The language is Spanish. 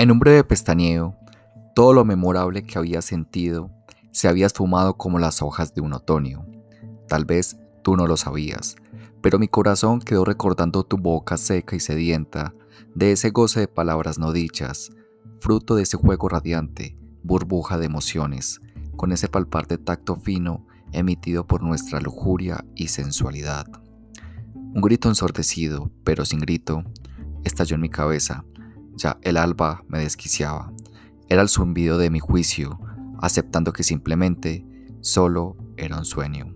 En un breve pestañeo, todo lo memorable que había sentido se había esfumado como las hojas de un otoño. Tal vez tú no lo sabías, pero mi corazón quedó recordando tu boca seca y sedienta, de ese goce de palabras no dichas, fruto de ese juego radiante, burbuja de emociones, con ese palpar de tacto fino emitido por nuestra lujuria y sensualidad. Un grito ensordecido, pero sin grito, estalló en mi cabeza. Ya el alba me desquiciaba. Era el zumbido de mi juicio, aceptando que simplemente solo era un sueño.